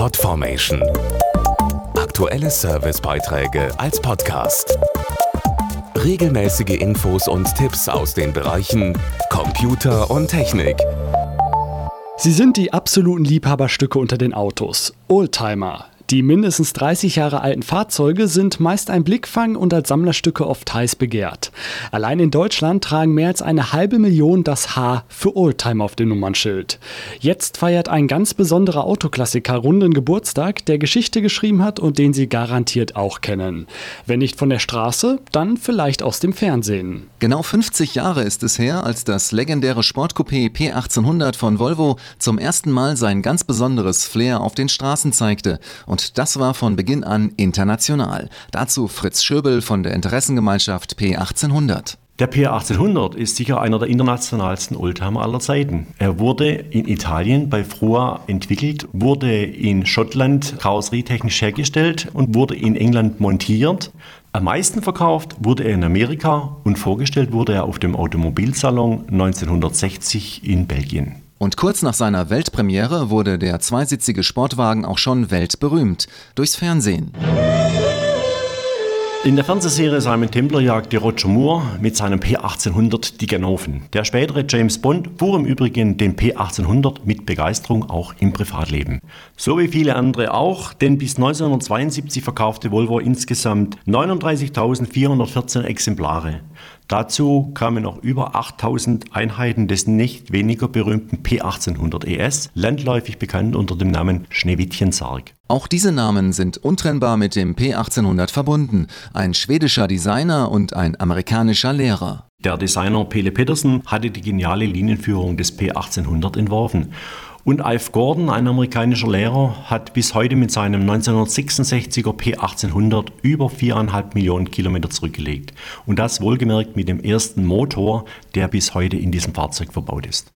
Podformation. Aktuelle Servicebeiträge als Podcast. Regelmäßige Infos und Tipps aus den Bereichen Computer und Technik. Sie sind die absoluten Liebhaberstücke unter den Autos. Oldtimer. Die mindestens 30 Jahre alten Fahrzeuge sind meist ein Blickfang und als Sammlerstücke oft heiß begehrt. Allein in Deutschland tragen mehr als eine halbe Million das H für Oldtimer auf dem Nummernschild. Jetzt feiert ein ganz besonderer Autoklassiker runden Geburtstag, der Geschichte geschrieben hat und den Sie garantiert auch kennen. Wenn nicht von der Straße, dann vielleicht aus dem Fernsehen. Genau 50 Jahre ist es her, als das legendäre Sportcoupé P1800 von Volvo zum ersten Mal sein ganz besonderes Flair auf den Straßen zeigte und und das war von Beginn an international. Dazu Fritz Schöbel von der Interessengemeinschaft P1800. Der P1800 ist sicher einer der internationalsten Oldtimer aller Zeiten. Er wurde in Italien bei Frua entwickelt, wurde in Schottland karosserietechnisch hergestellt und wurde in England montiert. Am meisten verkauft wurde er in Amerika und vorgestellt wurde er auf dem Automobilsalon 1960 in Belgien. Und kurz nach seiner Weltpremiere wurde der zweisitzige Sportwagen auch schon weltberühmt durchs Fernsehen. In der Fernsehserie Simon Templer jagte Roger Moore mit seinem P1800 die Ganoven. Der spätere James Bond fuhr im Übrigen den P1800 mit Begeisterung auch im Privatleben. So wie viele andere auch, denn bis 1972 verkaufte Volvo insgesamt 39.414 Exemplare. Dazu kamen noch über 8000 Einheiten des nicht weniger berühmten P1800 ES, landläufig bekannt unter dem Namen Schneewittchen-Sarg. Auch diese Namen sind untrennbar mit dem P1800 verbunden, ein schwedischer Designer und ein amerikanischer Lehrer. Der Designer Pele Petersen hatte die geniale Linienführung des P1800 entworfen und Alf Gordon, ein amerikanischer Lehrer, hat bis heute mit seinem 1966er P1800 über 4,5 Millionen Kilometer zurückgelegt. Und das wohlgemerkt mit dem ersten Motor, der bis heute in diesem Fahrzeug verbaut ist.